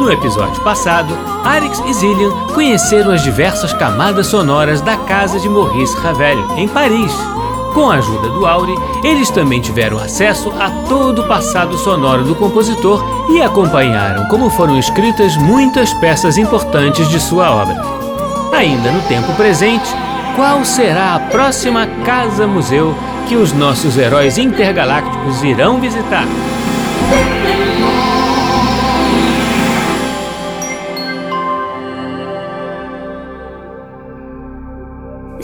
No episódio passado, Arix e Zillian conheceram as diversas camadas sonoras da casa de Maurice Ravel, em Paris. Com a ajuda do Auri, eles também tiveram acesso a todo o passado sonoro do compositor e acompanharam como foram escritas muitas peças importantes de sua obra. Ainda no tempo presente, qual será a próxima casa-museu que os nossos heróis intergalácticos irão visitar?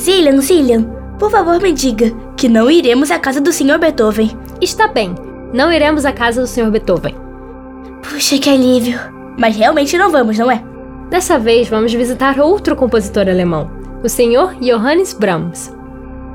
Zillian, Zillian, por favor me diga que não iremos à casa do Sr. Beethoven. Está bem, não iremos à casa do Sr. Beethoven. Puxa, que alívio. Mas realmente não vamos, não é? Dessa vez vamos visitar outro compositor alemão, o Sr. Johannes Brahms.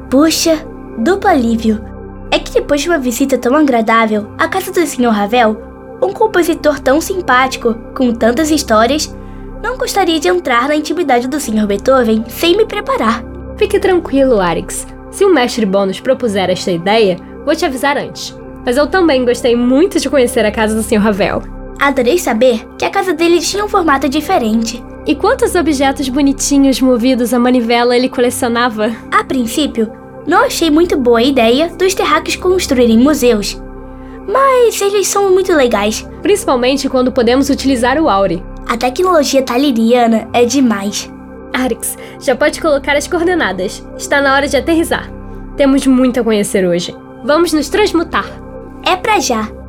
Puxa, duplo alívio. É que depois de uma visita tão agradável à casa do Sr. Ravel, um compositor tão simpático, com tantas histórias, não gostaria de entrar na intimidade do Sr. Beethoven sem me preparar. Fique tranquilo, Arix. Se o mestre Bônus propuser esta ideia, vou te avisar antes. Mas eu também gostei muito de conhecer a casa do Sr. Ravel. Adorei saber que a casa dele tinha um formato diferente. E quantos objetos bonitinhos movidos a manivela ele colecionava? A princípio, não achei muito boa a ideia dos terráqueos construírem museus. Mas eles são muito legais. Principalmente quando podemos utilizar o Auri. A tecnologia taliriana é demais. Arix, já pode colocar as coordenadas. Está na hora de aterrissar. Temos muito a conhecer hoje. Vamos nos transmutar. É pra já.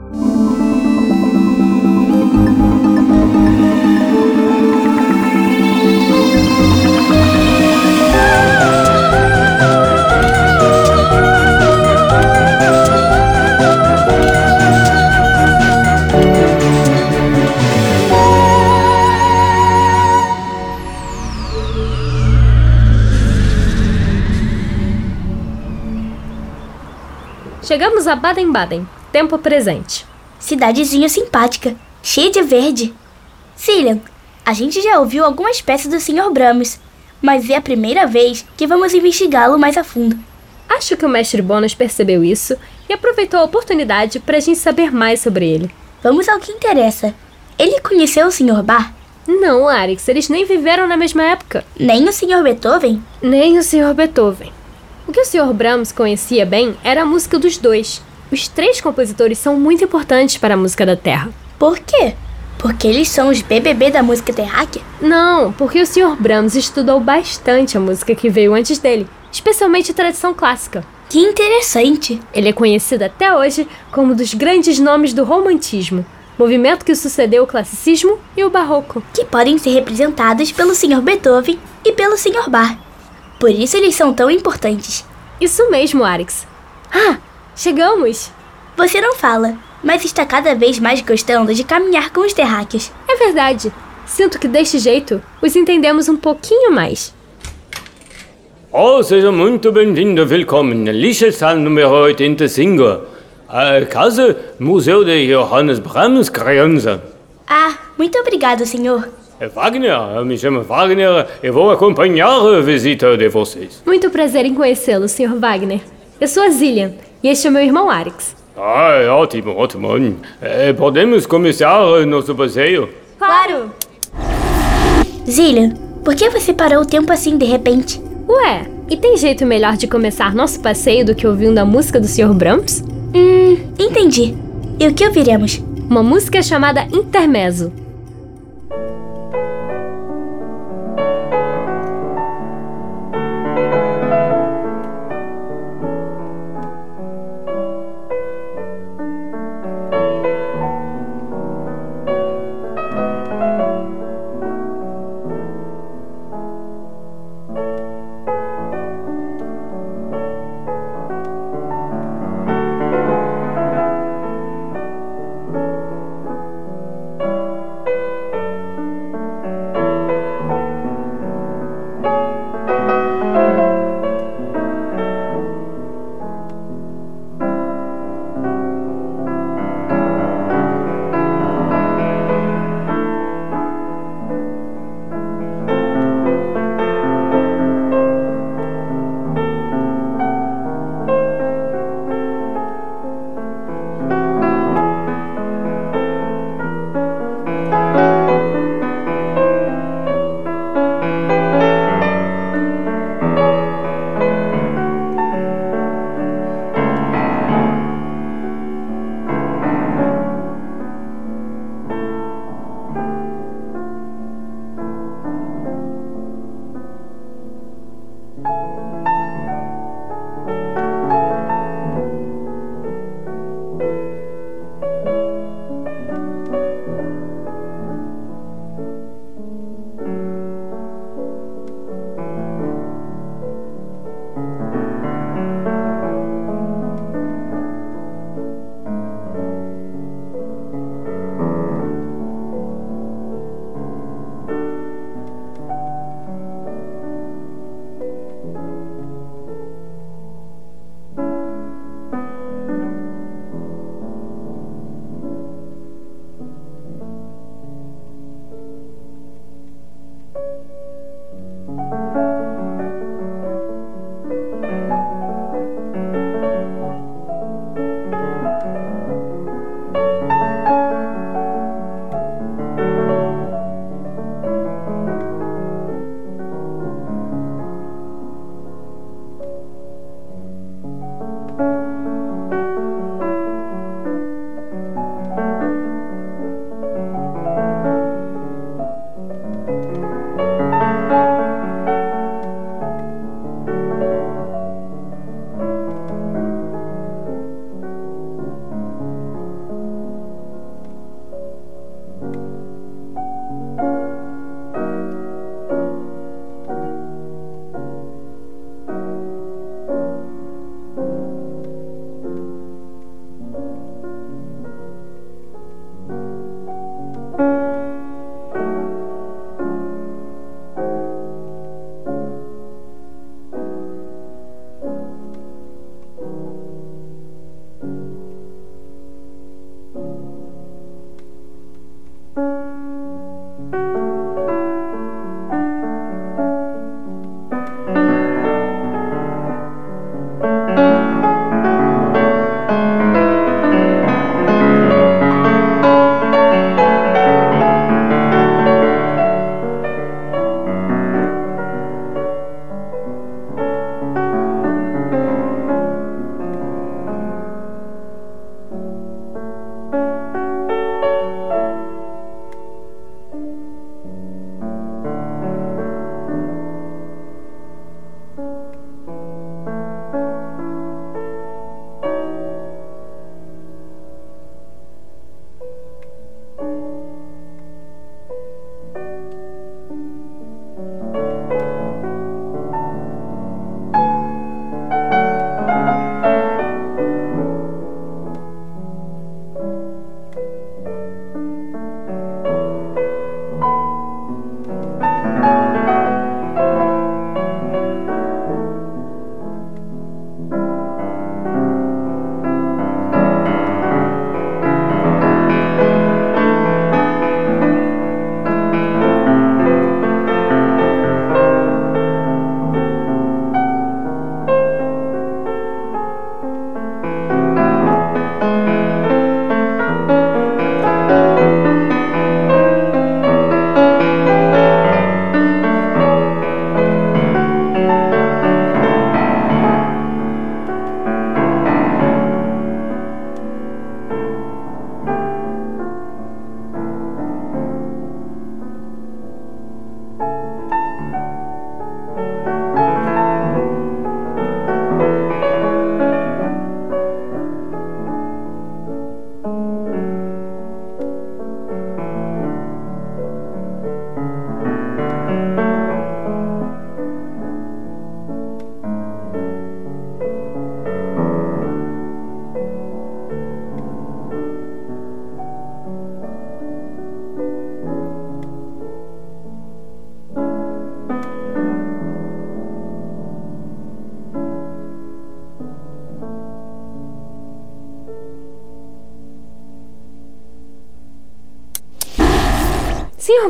Chegamos a Baden-Baden, tempo presente. Cidadezinha simpática, cheia de verde. Cillian, a gente já ouviu algumas peças do Sr. Brahms, mas é a primeira vez que vamos investigá-lo mais a fundo. Acho que o mestre Bônus percebeu isso e aproveitou a oportunidade para a gente saber mais sobre ele. Vamos ao que interessa. Ele conheceu o Sr. Bar? Não, Arix, eles nem viveram na mesma época. Nem o Sr. Beethoven? Nem o Sr. Beethoven. O que o Sr. Brahms conhecia bem era a música dos dois. Os três compositores são muito importantes para a música da Terra. Por quê? Porque eles são os BBB da música terráquea? Não, porque o Sr. Brahms estudou bastante a música que veio antes dele, especialmente a tradição clássica. Que interessante! Ele é conhecido até hoje como um dos grandes nomes do romantismo, movimento que sucedeu o classicismo e o barroco. Que podem ser representados pelo Sr. Beethoven e pelo Sr. Bach. Por isso eles são tão importantes. Isso mesmo, Arix. Ah, chegamos! Você não fala, mas está cada vez mais gostando de caminhar com os terráqueos. É verdade. Sinto que deste jeito os entendemos um pouquinho mais. Oh, seja muito bem-vindo, willkommen. Lichtenstein número 85. A casa Museu de Johannes Brahms, criança. Ah, muito obrigado, senhor. É Wagner, eu me chamo Wagner e vou acompanhar a visita de vocês. Muito prazer em conhecê-lo, Sr. Wagner. Eu sou a Zillian e este é meu irmão Arix. Ah, é ótimo, ótimo. É, podemos começar nosso passeio? Claro! Zillian, por que você parou o tempo assim de repente? Ué, e tem jeito melhor de começar nosso passeio do que ouvindo a música do Sr. Brahms? Hum, entendi. E o que ouviremos? Uma música chamada Intermezzo.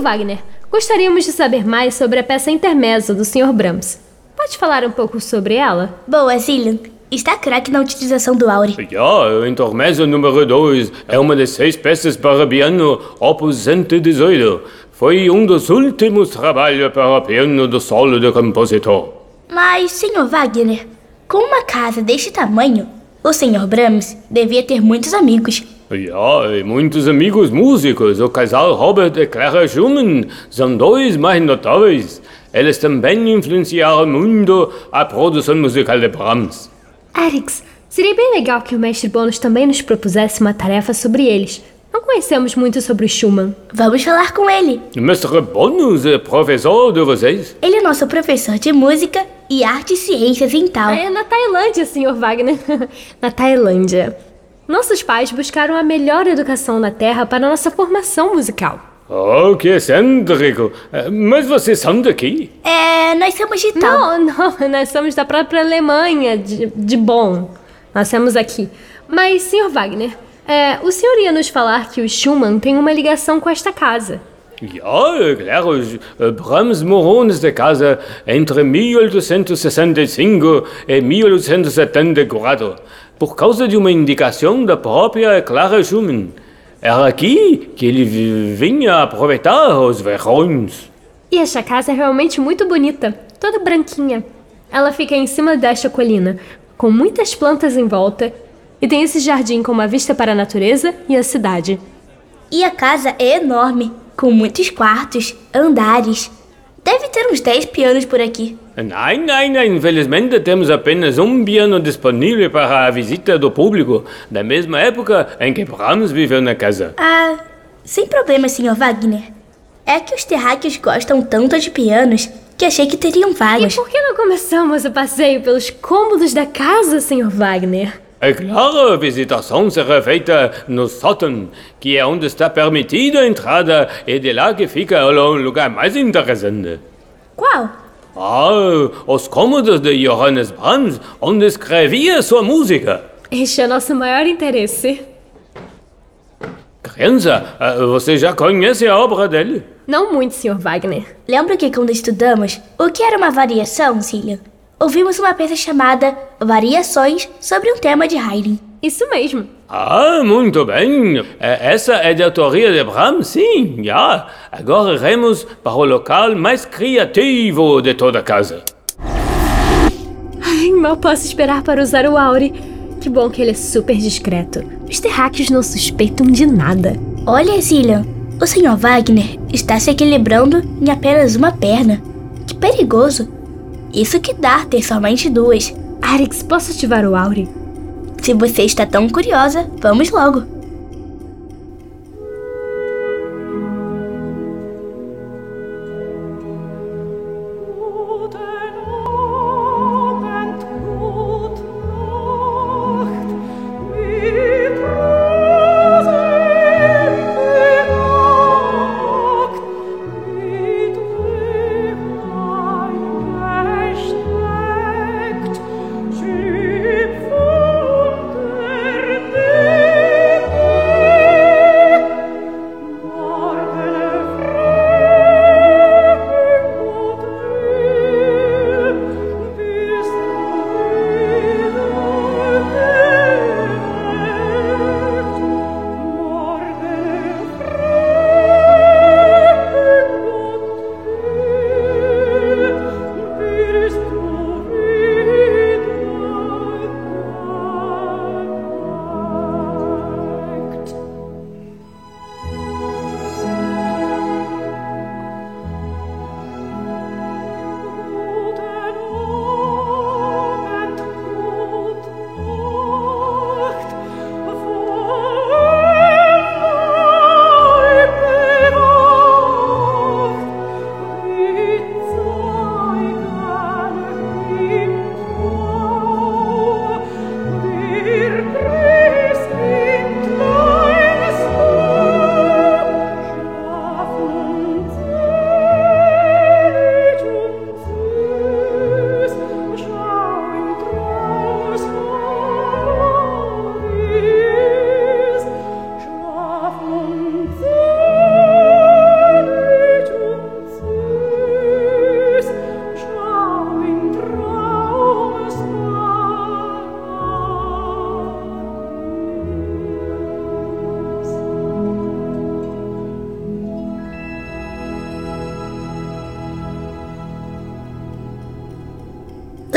Wagner, gostaríamos de saber mais sobre a peça Intermezzo do Sr. Brahms. Pode falar um pouco sobre ela? Boa, Zillian. Está craque na utilização do Aure. Ja, o Intermezzo número 2 é uma das seis peças para piano opus 118. Foi um dos últimos trabalhos para piano do solo do compositor. Mas, Sr. Wagner, com uma casa deste tamanho, o Sr. Brahms devia ter muitos amigos. Ja, e muitos amigos músicos. O casal Robert e Clara Schumann são dois mais notáveis. Eles também influenciaram muito a produção musical de Brahms. Arix, seria bem legal que o mestre Bônus também nos propusesse uma tarefa sobre eles. Não conhecemos muito sobre o Schumann. Vamos falar com ele. Mestre Bônus é professor de vocês? Ele é nosso professor de música e arte e ciências em tal. É na Tailândia, Sr. Wagner. na Tailândia. Nossos pais buscaram a melhor educação na Terra para nossa formação musical. Oh, que excêntrico! Eh, Mas vocês são daqui? É, nós somos de tal. Não, não, nós somos da própria Alemanha, de, de Bonn. Nascemos aqui. Mas, Sr. Wagner, é, o senhor ia nos falar que o Schumann tem uma ligação com esta casa. Ja, claro. eh, Brahms morou nesta casa entre 1865 e 1874, por causa de uma indicação da própria Clara Schumann. Era aqui que ele vi- vinha aproveitar os verões. E esta casa é realmente muito bonita, toda branquinha. Ela fica em cima desta colina, com muitas plantas em volta, e tem esse jardim com uma vista para a natureza e a cidade. E a casa é enorme, com muitos quartos, andares. Deve ter uns 10 pianos por aqui. Nein, nein, nein, infelizmente temos apenas um piano disponível para a visita do público, da mesma época em que Brahms viveu na casa. Ah, sem problema, Sr. Wagner. É que os terráqueos gostam tanto de pianos que achei que teriam E vários. por que não começamos o passeio pelos cômodos da casa, Sr. Wagner? É claro, a visitação será feita no sótão, que é onde está permitida a entrada e de lá que fica o lugar mais interessante. Qual? Ah, os cômodos de Johannes Brahms, onde escrevia sua música. Este é nosso maior interesse. Criança, ah, você já conhece a obra dele? Não muito, Sr. Wagner. Lembra que quando estudamos o que era uma variação, Cillian? Ouvimos uma peça chamada Variações sobre um tema de Haydn. Isso mesmo. Ah, muito bem. Eh, Essa é de autoria de Brahms, sim, já. Agora iremos para o local mais criativo de toda a casa. Ai, mal posso esperar para usar o Auri. Que bom que ele é super discreto. Os terráqueos não suspeitam de nada. Olha, Cillian, o Sr. Wagner está se equilibrando em apenas uma perna. Que perigoso. Isso que dá ter somente duas. Arix, posso ativar o Auri? Se você está tão curiosa, vamos logo.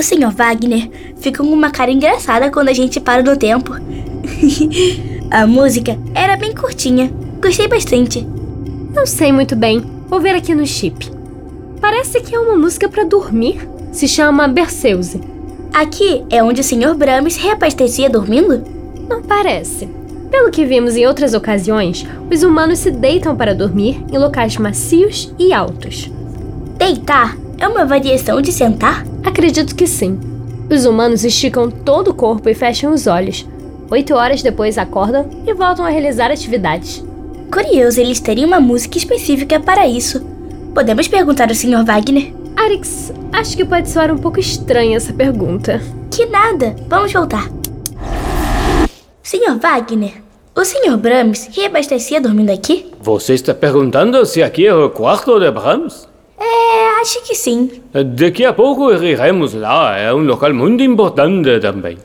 O Sr. Wagner fica com uma cara engraçada quando a gente para no tempo. a música era bem curtinha. Gostei bastante. Não sei muito bem. Vou ver aqui no chip. Parece que é uma música para dormir. Se chama Berceuse. Aqui é onde o Sr. Brahms reabastecia dormindo? Não parece. Pelo que vimos em outras ocasiões, os humanos se deitam para dormir em locais macios e altos. Deitar é uma variação de sentar? Acredito que sim. Os humanos esticam todo o corpo e fecham os olhos. Oito horas depois acordam e voltam a realizar atividades. Curioso eles terem uma música específica para isso. Podemos perguntar ao Sr. Wagner? Arix, acho que pode soar um pouco estranha essa pergunta. Que nada, vamos voltar. Sr. Wagner, o Sr. Brahms reabastecia dormindo aqui? Você está perguntando se aqui é o quarto de Brahms? É, acho que sim. Daqui a pouco iremos lá, é um local muito importante também.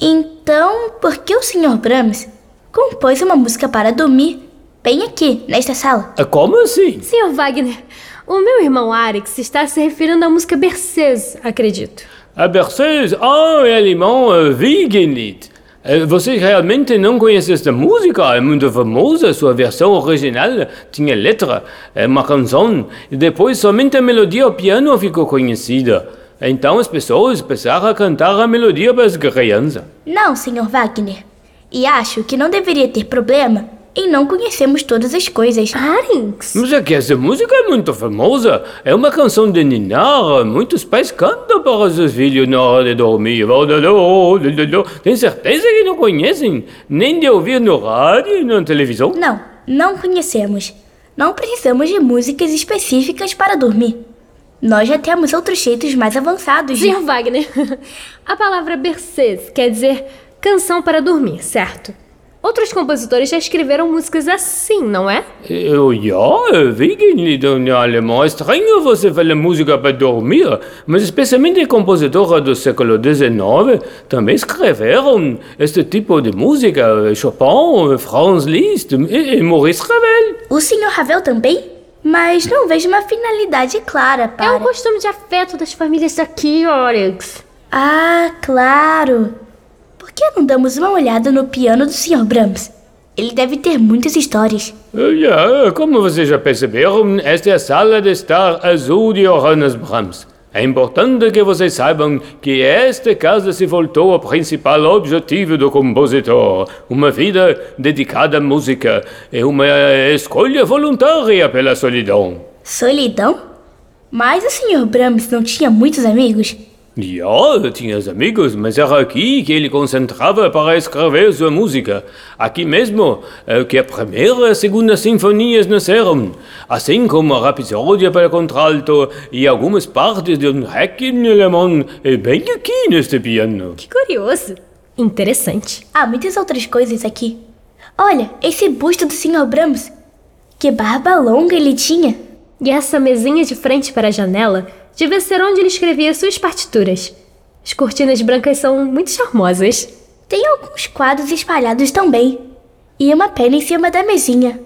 Então, por que o Sr. Brahms compôs uma música para dormir bem aqui, nesta sala? Como assim? Sr. Wagner, o meu irmão Arix está se referindo à música Berceuse, acredito. A Berceuse? Ah, é alemão uh, Wiegenlied. Uh, Você realmente não conhece esta música? É muito famosa, sua versão original tinha letra, é uma canção, e depois somente a melodia ao piano ficou conhecida. Então as pessoas passaram a cantar a melodia para as crianças. Não, Sr. Wagner. E acho que não deveria ter problema em não conhecermos todas as coisas. Arix? Mas é que essa música é muito famosa. É uma canção de ninar. Muitos pais cantam para os seus filhos na hora de dormir. Tem certeza que não conhecem? Nem de ouvir no rádio e na televisão? Não, não conhecemos. Não precisamos de músicas específicas para dormir. Nós já temos outros jeitos mais avançados. Sr. Wagner, a palavra Berceuse quer dizer canção para dormir, certo? Outros compositores já escreveram músicas assim, não é? Eu, ja, Wiegenlied em alemão. É estranho você falar música para dormir, mas especialmente compositores do século XIX também escreveram este tipo de música. Chopin, Franz Liszt e, e Maurice Ravel. O Sr. Ravel também? Mas não vejo uma finalidade clara para... É um costume de afeto das famílias daqui, Arix. Ah, claro. Por que não damos uma olhada no piano do Sr. Brahms? Ele deve ter muitas histórias. Ja, como vocês já perceberam, esta é a sala de estar azul de Johannes Brahms. É importante que vocês saibam que esta casa se voltou ao principal objetivo do compositor, uma vida dedicada à música e uma escolha voluntária pela solidão. Solidão? Mas o Sr. Brahms não tinha muitos amigos? Ja, tinha amigos, mas era aqui que ele concentrava para escrever sua música. Aqui mesmo é que a primeira e a segunda sinfonias nasceram, assim como a Rapsódia para contralto e algumas partes de um Requiem alemão, é bem aqui neste piano. Que curioso. Interessante. Há muitas outras coisas aqui. Olha, esse busto do Sr. Brahms. Que barba longa ele tinha. E essa mesinha de frente para a janela devia ser onde ele escrevia suas partituras. As cortinas brancas são muito charmosas. Tem alguns quadros espalhados também. E uma pena em cima da mesinha.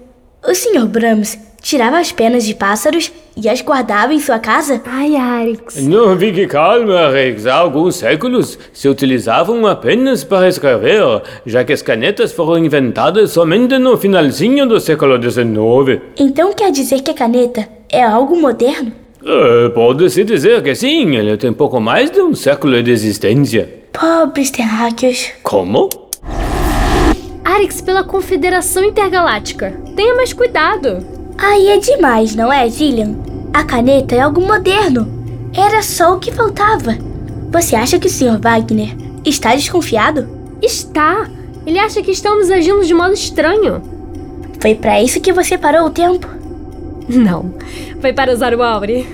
O Sr. Brahms tirava as penas de pássaros e as guardava em sua casa? Ai, Arix. Não fique calma, Rex. Há alguns séculos se utilizavam apenas para escrever, já que as canetas foram inventadas somente no finalzinho do século XIX. Então quer dizer que a caneta é algo moderno? É, Pode-se dizer que sim, ele tem pouco mais de um século de existência. Pobres terráqueos. Como? Arix pela Confederação Intergaláctica. Tenha mais cuidado. Aí é demais, não é, Gillian? A caneta é algo moderno. Era só o que faltava. Você acha que o Sr. Wagner está desconfiado? Está. Ele acha que estamos agindo de modo estranho. Foi para isso que você parou o tempo? Não, foi para usar o Auri.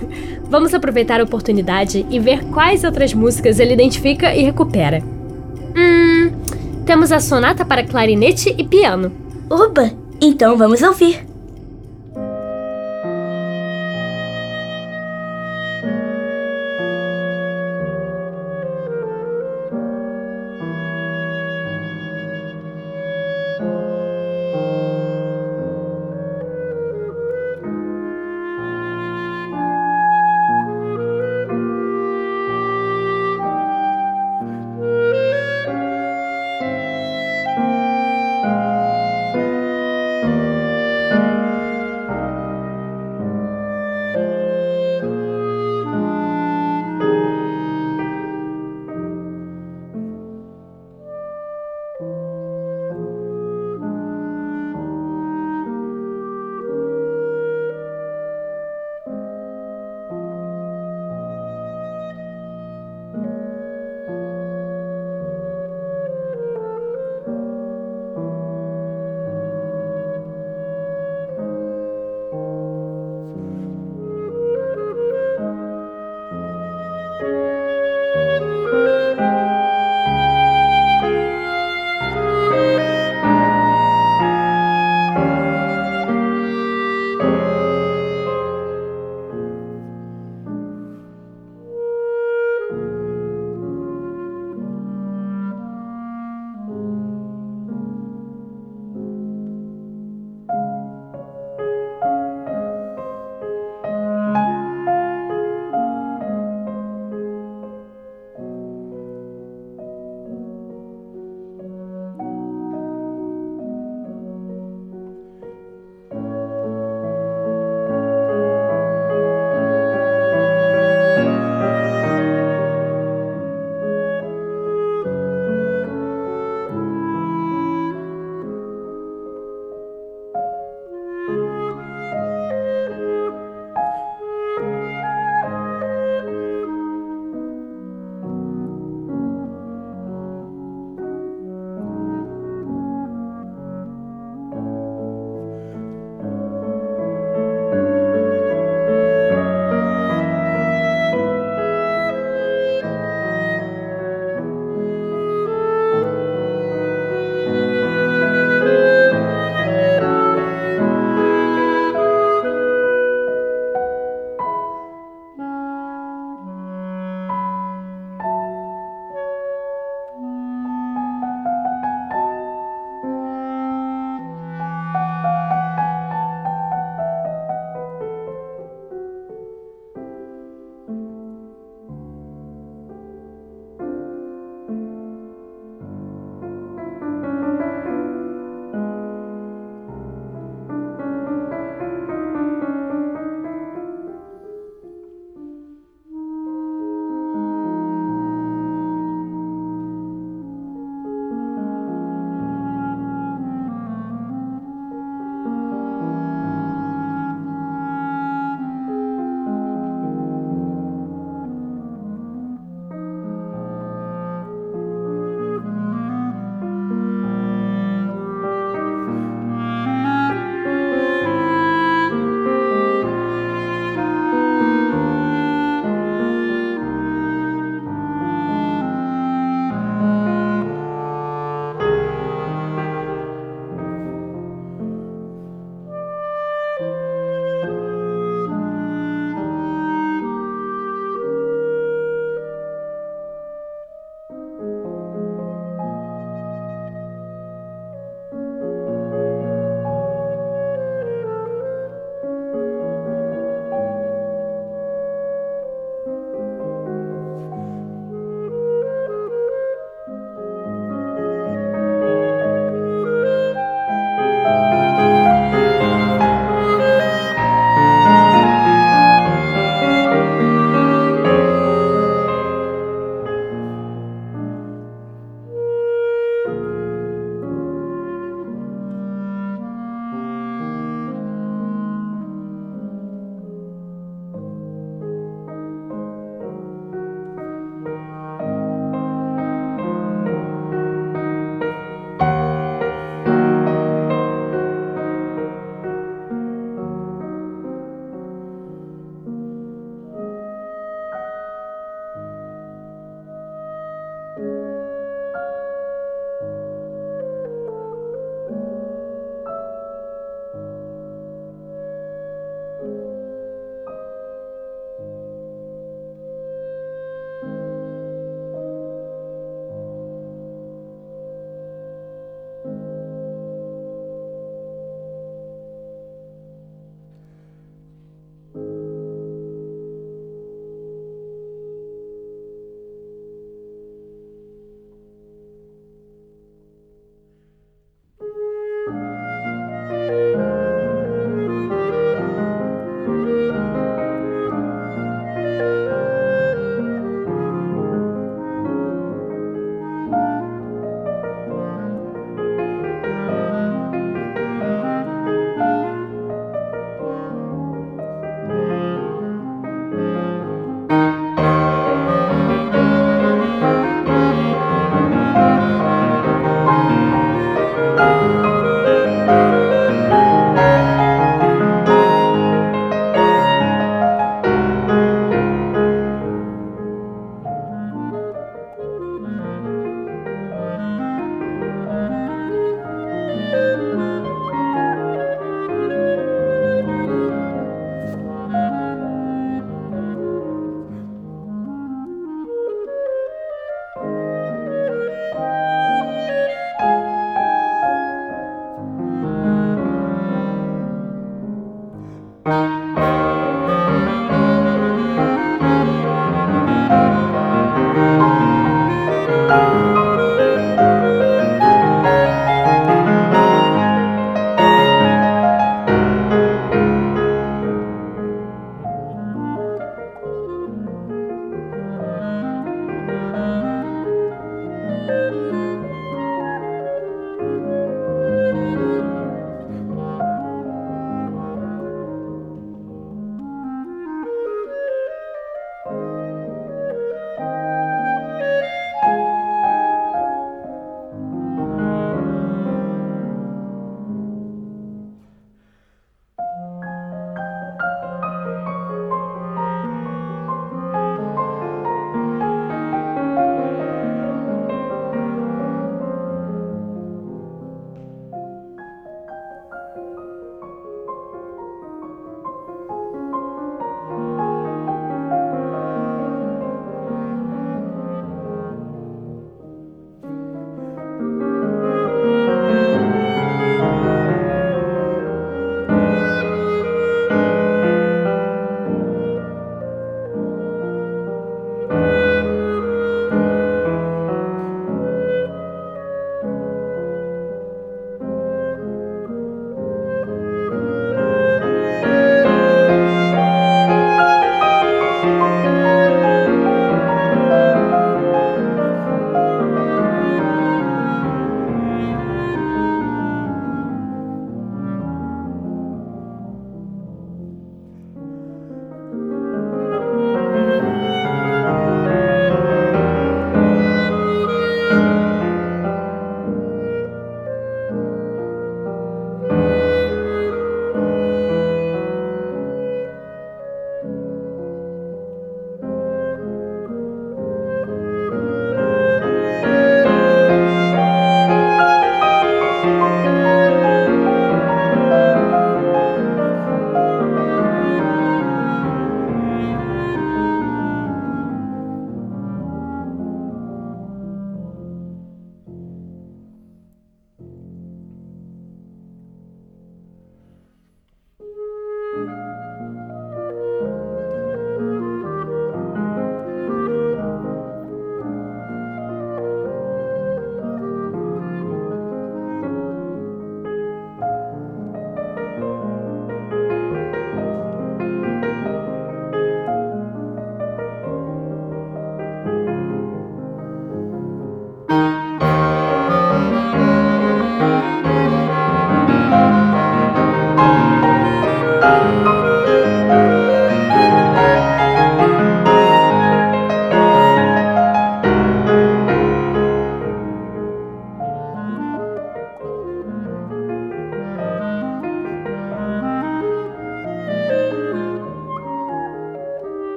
Vamos aproveitar a oportunidade e ver quais outras músicas ele identifica e recupera. Hum, temos a sonata para clarinete e piano. Oba! Então vamos ouvir.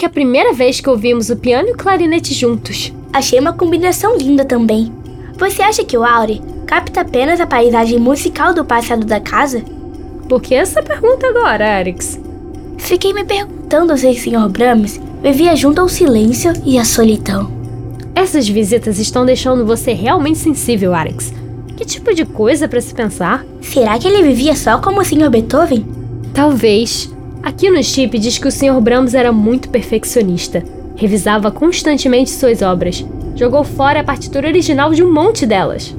Que é a primeira vez que ouvimos o piano e o clarinete juntos. Achei uma combinação linda também. Você acha que o Auri capta apenas a paisagem musical do passado da casa? Por que essa pergunta agora, Arix? Fiquei me perguntando se o Sr. Brahms vivia junto ao silêncio e à solidão. Essas visitas estão deixando você realmente sensível, Arix. Que tipo de coisa para se pensar? Será que ele vivia só como o Sr. Beethoven? Talvez. Aqui no chip diz que o Sr. Brahms era muito perfeccionista. Revisava constantemente suas obras. Jogou fora a partitura original de um monte delas.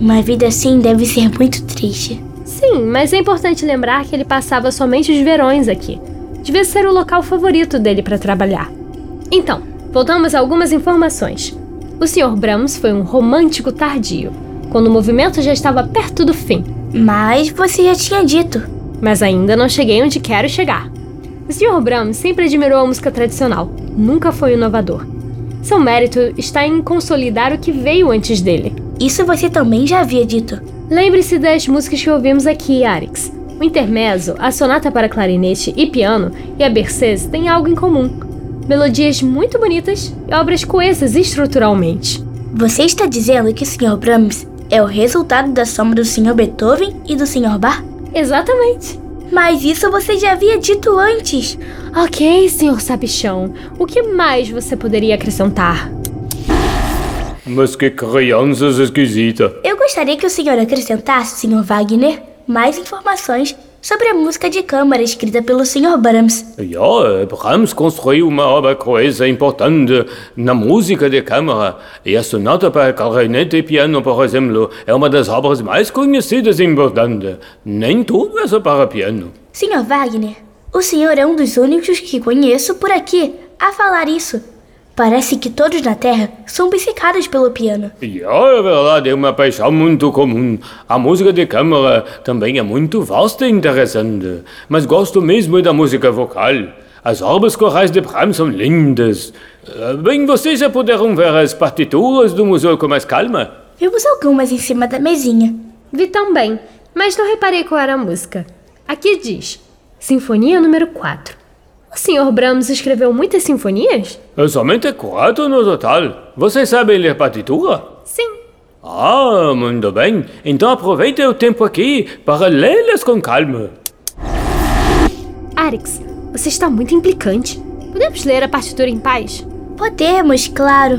Uma vida assim deve ser muito triste. Sim, mas é importante lembrar que ele passava somente os verões aqui. Devia ser o local favorito dele para trabalhar. Então, voltamos a algumas informações. O Sr. Brahms foi um romântico tardio, quando o movimento já estava perto do fim. Mas você já tinha dito. Mas ainda não cheguei onde quero chegar. O Sr. Brahms sempre admirou a música tradicional, nunca foi inovador. Seu mérito está em consolidar o que veio antes dele. Isso você também já havia dito. Lembre-se das músicas que ouvimos aqui, Arix. O intermezzo, a sonata para clarinete e piano e a berceuse têm algo em comum. Melodias muito bonitas e obras coesas estruturalmente. Você está dizendo que o Sr. Brahms é o resultado da soma do Sr. Beethoven e do Sr. Bach? Exatamente. Mas isso você já havia dito antes. Ok, Sr. Sabichão. O que mais você poderia acrescentar? Mas que crianças esquisitas. Eu gostaria que o senhor acrescentasse, Sr. Wagner, mais informações sobre a música de câmara escrita pelo Sr. Brahms. Ja, Brahms construiu uma obra coesa importante na música de câmara. E a sonata para clarinete e piano, por exemplo, é uma das obras mais conhecidas e importantes. Nem tudo é só para piano. Sr. Wagner, o senhor é um dos únicos que conheço por aqui a falar isso. Parece que todos na Terra são obcecados pelo piano. Ja, é verdade, é uma paixão muito comum. A música de câmara também é muito vasta e interessante. Mas gosto mesmo da música vocal. As obras corais de Brahms são lindas. Eh, Bem, vocês já puderam ver as partituras do museu com mais calma? Vimos algumas em cima da mesinha. Vi também, mas não reparei qual era a música. Aqui diz: Sinfonia número 4. O Sr. Brahms escreveu muitas sinfonias? É somente quatro no total. Vocês sabem ler partitura? Sim. Ah, muito bem. Então aproveitem o tempo aqui para lê-las com calma. Arix, você está muito implicante. Podemos ler a partitura em paz? Podemos, claro.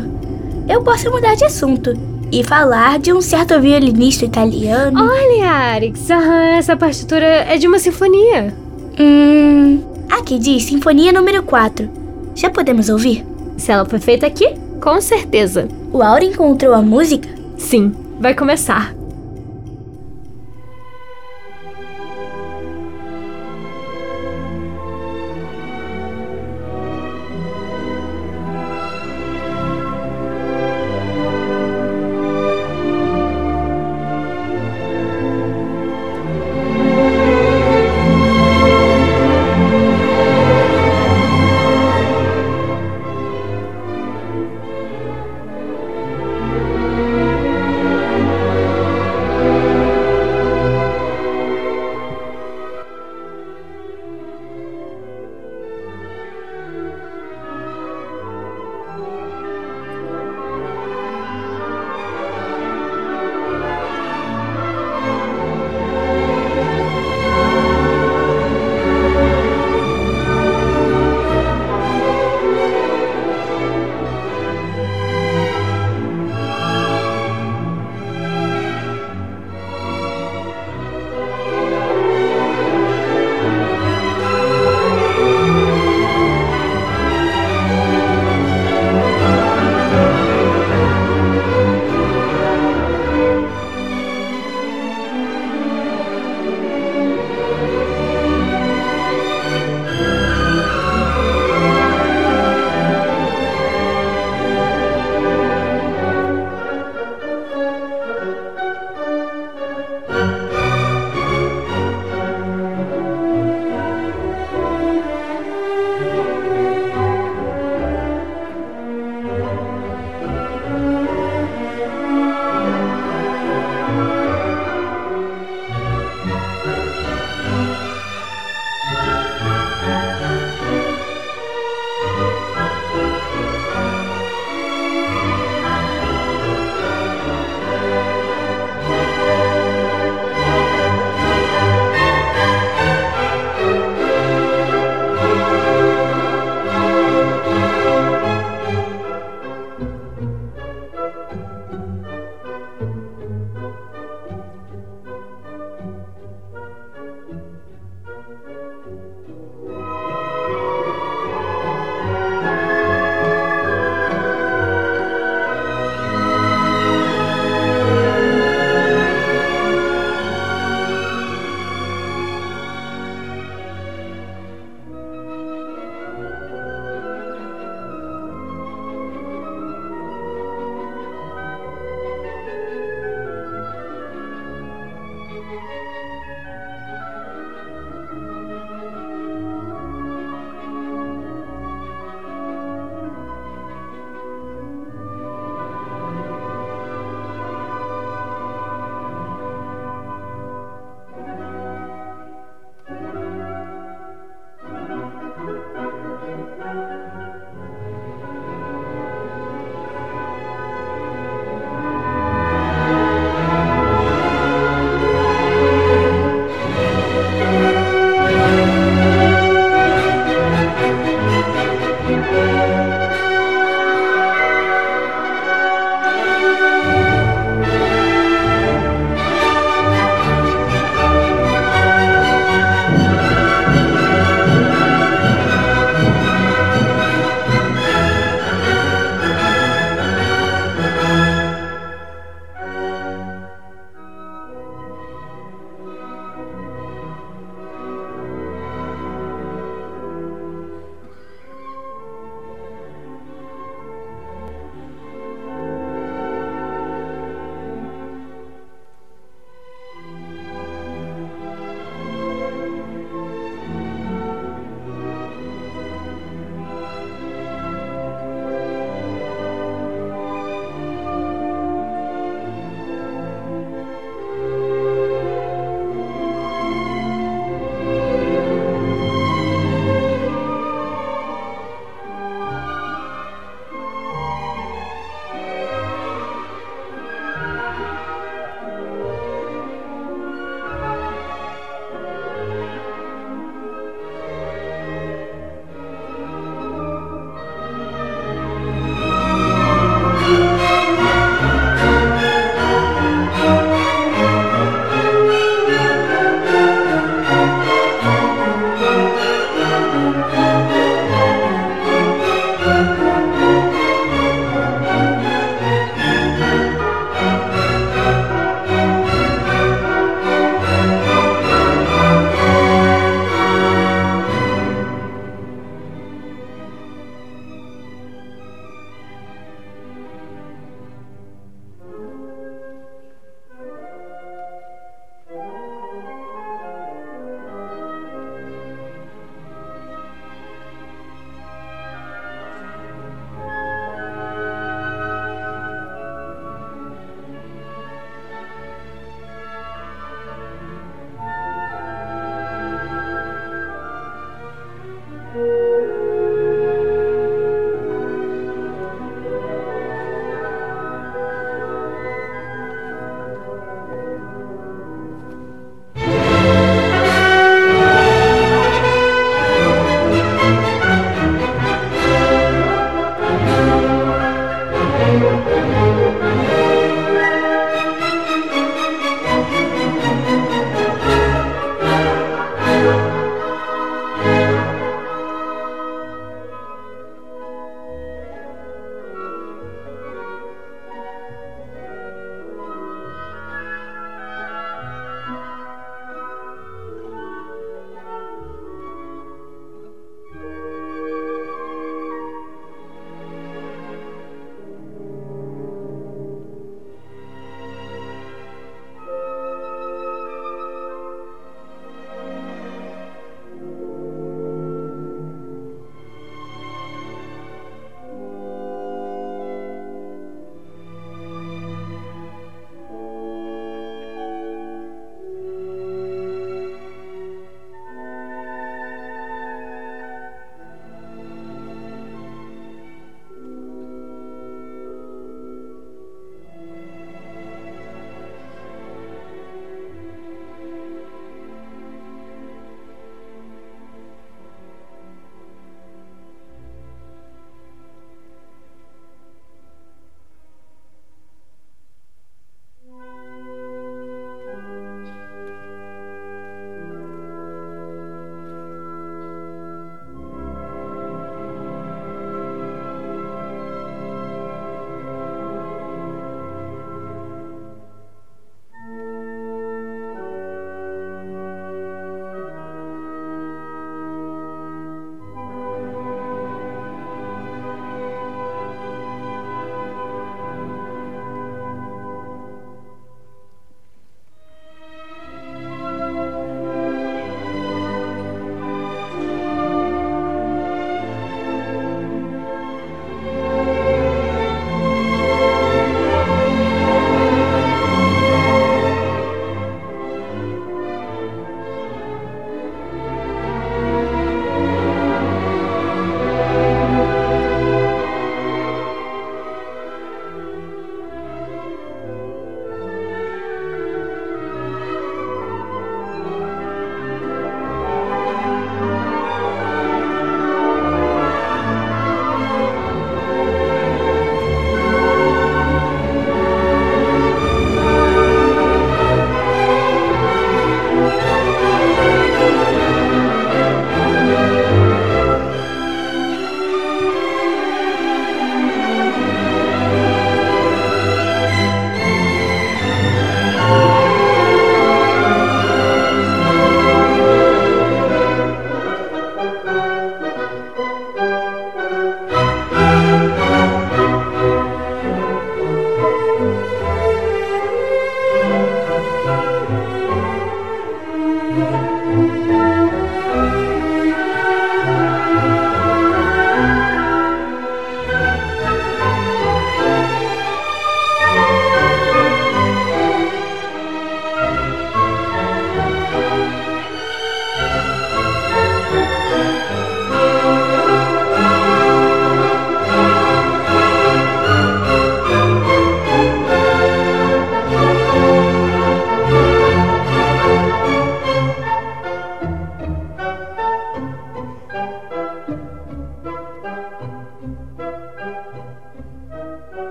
Eu posso mudar de assunto e falar de um certo violinista italiano. Olha, Arix, aham, essa partitura é de uma sinfonia. Hum. Aqui diz Sinfonia número 4. Já podemos ouvir? Se ela foi feita aqui, com certeza. O Aura encontrou a música? Sim, vai começar.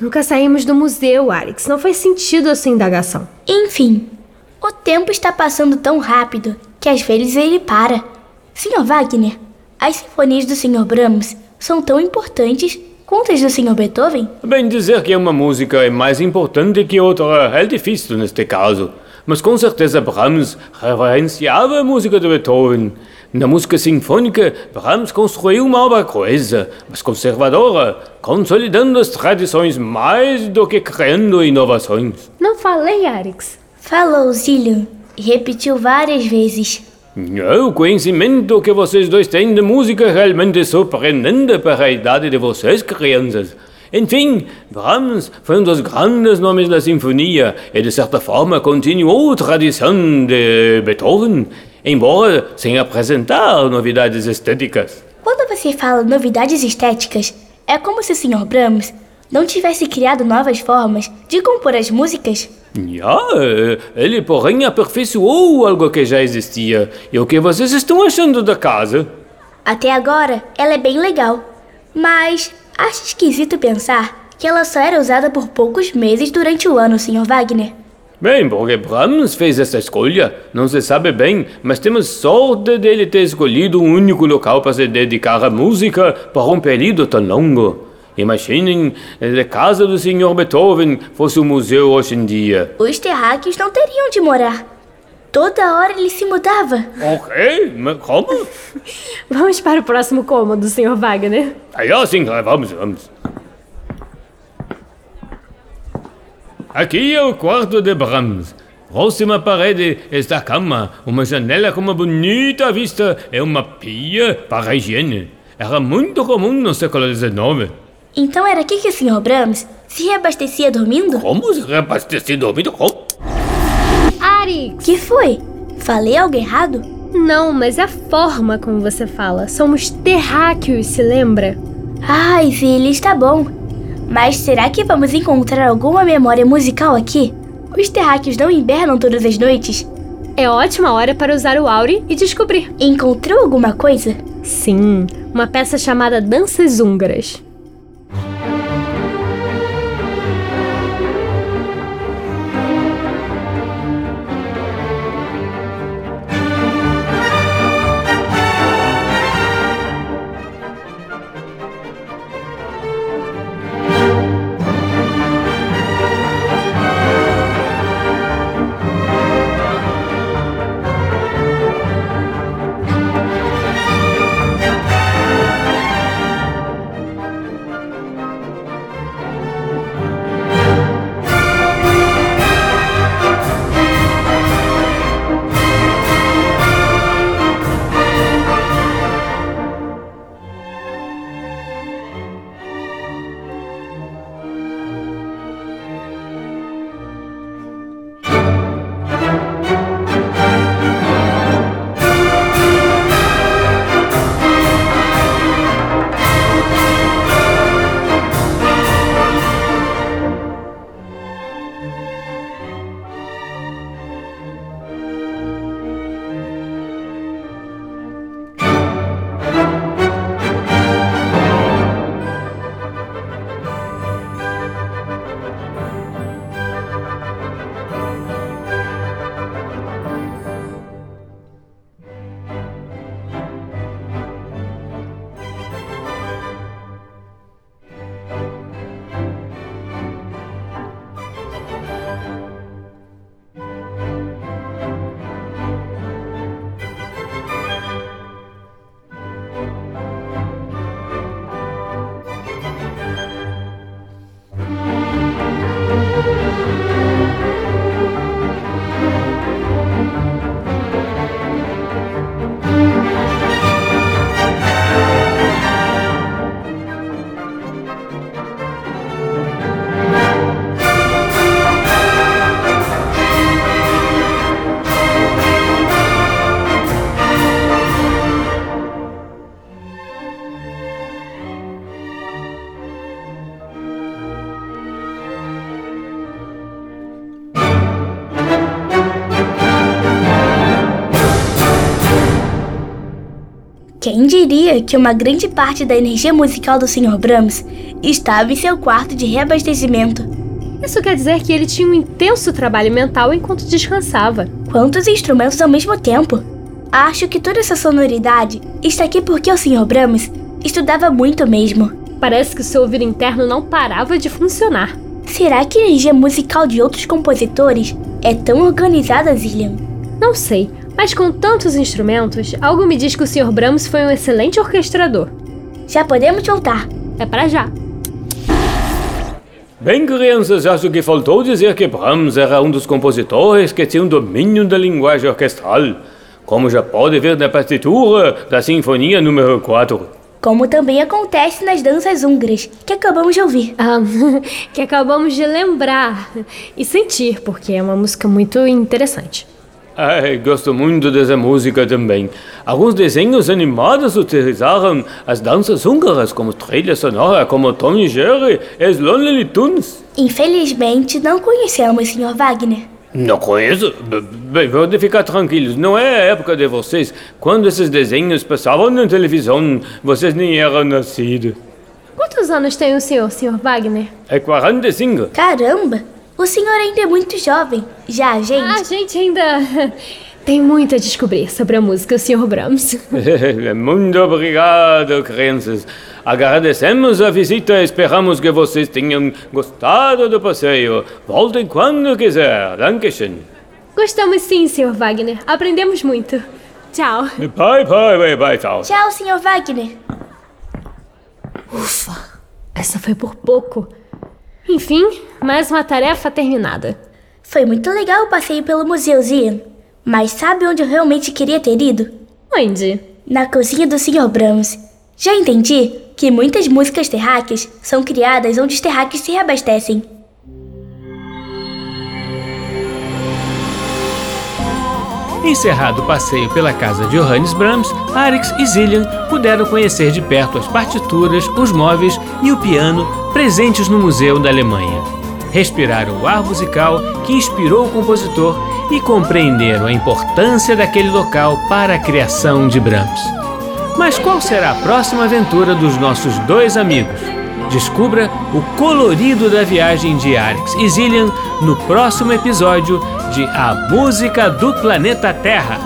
Nunca saímos do museu, Alex. Não faz sentido essa indagação. Enfim, o tempo está passando tão rápido que às vezes ele para. Sr. Wagner, as sinfonias do Sr. Brahms são tão importantes quanto as do Sr. Beethoven? Bem, dizer que uma música é mais importante que outra é difícil neste caso. Mas com certeza Brahms reverenciava a música de Beethoven. Na música sinfônica, Brahms construiu uma obra coesa, mas conservadora, consolidando as tradições mais do que criando inovações. Não falei, Arix. Falou, Zillion, e repetiu várias vezes. O conhecimento que vocês dois têm de música é realmente surpreendente para a idade de vocês, crianças. Enfim, Brahms foi um dos grandes nomes da sinfonia e, de certa forma, continuou a tradição de Beethoven embora sem apresentar novidades estéticas. Quando você fala novidades estéticas, é como se o Sr. Brahms não tivesse criado novas formas de compor as músicas? Já, ele porém aperfeiçoou algo que já existia. E o que vocês estão achando da casa? Até agora, ela é bem legal. Mas acho esquisito pensar que ela só era usada por poucos meses durante o ano, Sr. Wagner. Bem, porque Brahms fez essa escolha, não se sabe bem, mas temos sorte dele ter escolhido um único local para se dedicar à música para um período tão longo. Imaginem se a casa do Sr. Beethoven fosse um museu hoje em dia. Os terráqueos não teriam onde morar. Toda hora ele se mudava. Ok, mas como? vamos para o próximo cômodo, Sr. Wagner. Ah, sim, vamos, vamos. Aqui é o quarto de Brahms. Próxima parede está a cama, uma janela com uma bonita vista e uma pia para a higiene. Era muito comum no século XIX. Então era aqui que o Sr. Brahms se reabastecia dormindo? Como se reabastecia dormindo? Como? Arix! Que foi? Falei algo errado? Não, mas a forma como você fala. Somos terráqueos, se lembra? Ai, filho, está bom. Mas será que vamos encontrar alguma memória musical aqui? Os terráqueos não hibernam todas as noites? É ótima hora para usar o Auri e descobrir. Encontrou alguma coisa? Sim, uma peça chamada Danças Húngaras. Que uma grande parte da energia musical do Sr. Brahms estava em seu quarto de reabastecimento? Isso quer dizer que ele tinha um intenso trabalho mental enquanto descansava. Quantos instrumentos ao mesmo tempo? Acho que toda essa sonoridade está aqui porque o Sr. Brahms estudava muito mesmo. Parece que seu ouvido interno não parava de funcionar. Será que a energia musical de outros compositores é tão organizada, Zillian? Não sei, mas com tantos instrumentos, algo me diz que o Sr. Brahms foi um excelente orquestrador. Já podemos voltar. É para já. Bem, crianças, acho que faltou dizer que Brahms era um dos compositores que tinha um domínio da linguagem orquestral, como já pode ver na partitura da Sinfonia número 4. Como também acontece nas danças húngaras, que acabamos de ouvir. Ah, que acabamos de lembrar e sentir, porque é uma música muito interessante. Ai, gosto muito dessa música também. Alguns desenhos animados utilizaram as danças húngaras como trilha sonora, como Tom e Jerry e os Lonely Tunes. Infelizmente, não conhecemos o Sr. Wagner. Não conheço? Bem, podem ficar tranquilos, não é a época de vocês. Quando esses desenhos passavam na televisão, vocês nem eram nascidos. Quantos anos tem o senhor, Sr. Wagner? É 45. Caramba, o senhor ainda é muito jovem. Já a gente. A gente ainda tem muito a descobrir sobre a música do Sr. Brahms. Muito obrigado, crianças. Agradecemos a visita e esperamos que vocês tenham gostado do passeio. Voltem quando quiser. Dankeschön. Gostamos sim, Sr. Wagner. Aprendemos muito. Tchau. Bye, bye, bye, bye, tchau. Tchau, Sr. Wagner. Ufa, essa foi por pouco. Enfim, mais uma tarefa terminada. Foi muito legal o passeio pelo museu, Zian. Mas sabe onde eu realmente queria ter ido? Onde? Na cozinha do Sr. Brahms. Já entendi que muitas músicas terráqueas são criadas onde os terráqueos se reabastecem. Encerrado o passeio pela casa de Johannes Brahms, Arix e Zillian puderam conhecer de perto as partituras, os móveis e o piano presentes no Museu da Alemanha. Respiraram o ar musical que inspirou o compositor e compreenderam a importância daquele local para a criação de Brahms. Mas qual será a próxima aventura dos nossos dois amigos? Descubra o colorido da viagem de Arix e Zillian no próximo episódio de A Música do Planeta Terra.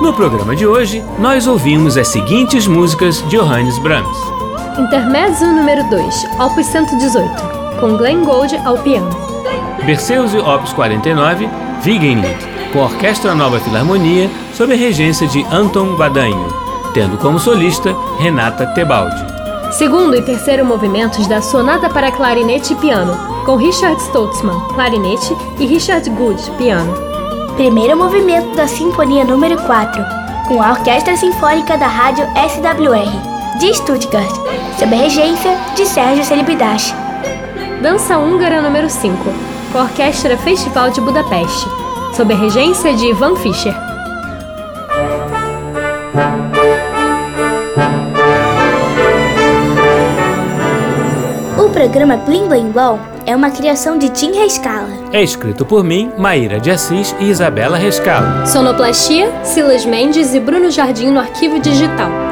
No programa de hoje, nós ouvimos as seguintes músicas de Johannes Brahms. Intermezzo número 2, Opus 118, com Glenn Gould ao piano. Berceuse Opus 49, Wiegenlied, com a Orquestra Nova Filarmonia, sob a regência de Anton Badanho, tendo como solista Renata Tebaldi. Segundo e terceiro movimentos da Sonata para Clarinete e Piano, com Richard Stoltzmann, clarinete, e Richard Good, piano. Primeiro movimento da Sinfonia número 4, com a Orquestra Sinfônica da Rádio SWR, de Stuttgart, sob a regência de Sérgio Celibidache. Dança Húngara número 5, com a Orquestra Festival de Budapeste, sob a regência de Ivan Fischer. O programa Blim Blim Blom é uma criação de Tim Rescala. É escrito por mim, Maíra de Assis e Isabela Rescalo. Sonoplastia, Silas Mendes e Bruno Jardim no arquivo digital.